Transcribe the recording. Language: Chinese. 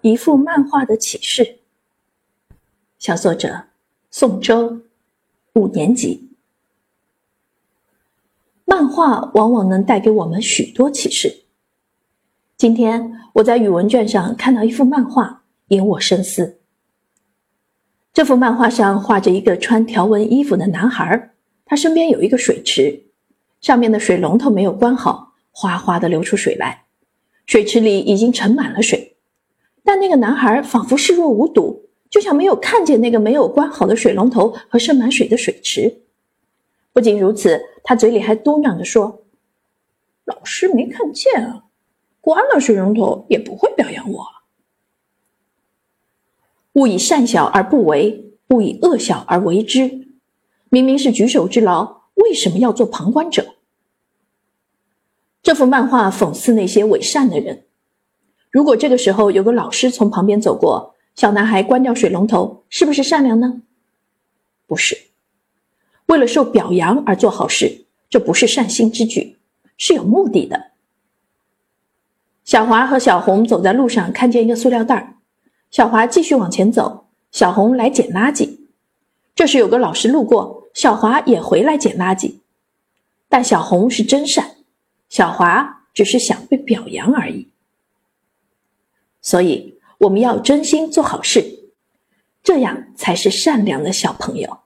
一幅漫画的启示。小作者宋周，五年级。漫画往往能带给我们许多启示。今天我在语文卷上看到一幅漫画，引我深思。这幅漫画上画着一个穿条纹衣服的男孩，他身边有一个水池，上面的水龙头没有关好，哗哗的流出水来，水池里已经盛满了水。但那个男孩仿佛视若无睹，就像没有看见那个没有关好的水龙头和盛满水的水池。不仅如此，他嘴里还嘟囔着说：“老师没看见啊，关了水龙头也不会表扬我。勿以善小而不为，勿以恶小而为之。明明是举手之劳，为什么要做旁观者？”这幅漫画讽刺那些伪善的人。如果这个时候有个老师从旁边走过，小男孩关掉水龙头，是不是善良呢？不是，为了受表扬而做好事，这不是善心之举，是有目的的。小华和小红走在路上，看见一个塑料袋儿小华继续往前走，小红来捡垃圾。这时有个老师路过，小华也回来捡垃圾。但小红是真善，小华只是想被表扬而已。所以，我们要真心做好事，这样才是善良的小朋友。